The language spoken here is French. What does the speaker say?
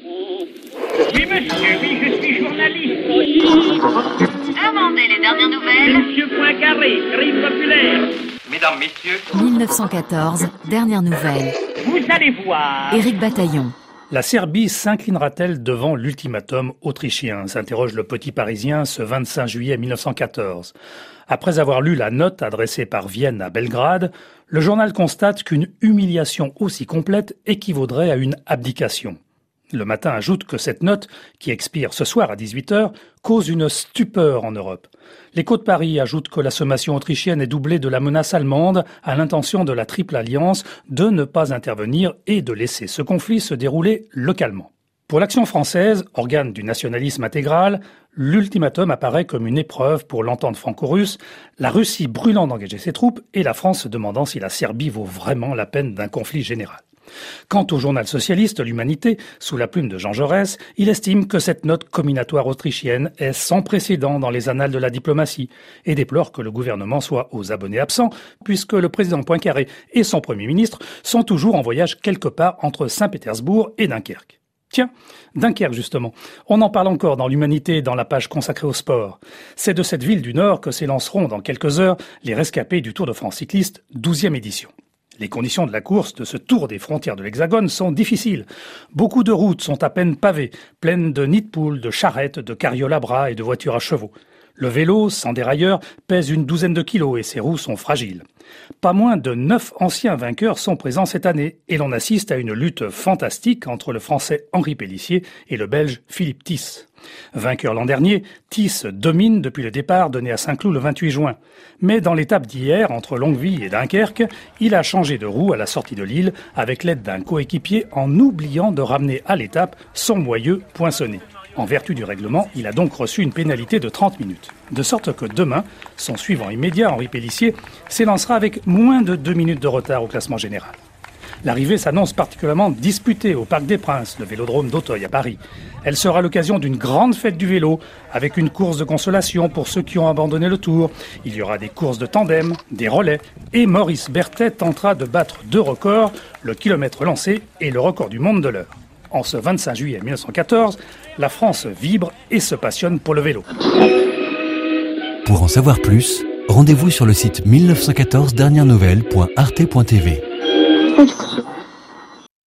Oui, monsieur, oui, je suis journaliste. Demandez les dernières nouvelles. Monsieur Poincaré, crime populaire. Mesdames, Messieurs, 1914, dernière nouvelle. Vous allez voir. Éric Bataillon. La Serbie s'inclinera-t-elle devant l'ultimatum autrichien s'interroge le petit Parisien ce 25 juillet 1914. Après avoir lu la note adressée par Vienne à Belgrade, le journal constate qu'une humiliation aussi complète équivaudrait à une abdication. Le matin ajoute que cette note, qui expire ce soir à 18h, cause une stupeur en Europe. L'écho de Paris ajoute que la sommation autrichienne est doublée de la menace allemande à l'intention de la Triple Alliance de ne pas intervenir et de laisser ce conflit se dérouler localement. Pour l'action française, organe du nationalisme intégral, l'ultimatum apparaît comme une épreuve pour l'entente franco-russe, la Russie brûlant d'engager ses troupes et la France se demandant si la Serbie vaut vraiment la peine d'un conflit général. Quant au journal socialiste L'Humanité, sous la plume de Jean Jaurès, il estime que cette note combinatoire autrichienne est sans précédent dans les annales de la diplomatie et déplore que le gouvernement soit aux abonnés absents, puisque le président Poincaré et son premier ministre sont toujours en voyage quelque part entre Saint-Pétersbourg et Dunkerque. Tiens, Dunkerque justement. On en parle encore dans l'Humanité dans la page consacrée au sport. C'est de cette ville du Nord que s'élanceront dans quelques heures les rescapés du Tour de France cycliste, 12e édition. Les conditions de la course de ce tour des frontières de l'Hexagone sont difficiles. Beaucoup de routes sont à peine pavées, pleines de nids de poules, de charrettes, de carrioles à bras et de voitures à chevaux. Le vélo, sans dérailleur, pèse une douzaine de kilos et ses roues sont fragiles. Pas moins de neuf anciens vainqueurs sont présents cette année et l'on assiste à une lutte fantastique entre le français Henri Pellissier et le belge Philippe Tiss. Vainqueur l'an dernier, Tiss domine depuis le départ donné à Saint-Cloud le 28 juin. Mais dans l'étape d'hier, entre Longueville et Dunkerque, il a changé de roue à la sortie de l'île avec l'aide d'un coéquipier en oubliant de ramener à l'étape son moyeu poinçonné. En vertu du règlement, il a donc reçu une pénalité de 30 minutes. De sorte que demain, son suivant immédiat, Henri Pellissier, s'élancera avec moins de deux minutes de retard au classement général. L'arrivée s'annonce particulièrement disputée au Parc des Princes, le vélodrome d'Auteuil à Paris. Elle sera l'occasion d'une grande fête du vélo, avec une course de consolation pour ceux qui ont abandonné le tour. Il y aura des courses de tandem, des relais, et Maurice Berthet tentera de battre deux records, le kilomètre lancé et le record du monde de l'heure. En ce 25 juillet 1914, la France vibre et se passionne pour le vélo. Pour en savoir plus, rendez-vous sur le site 1914 dernières nouvelles.arte.tv. Extra.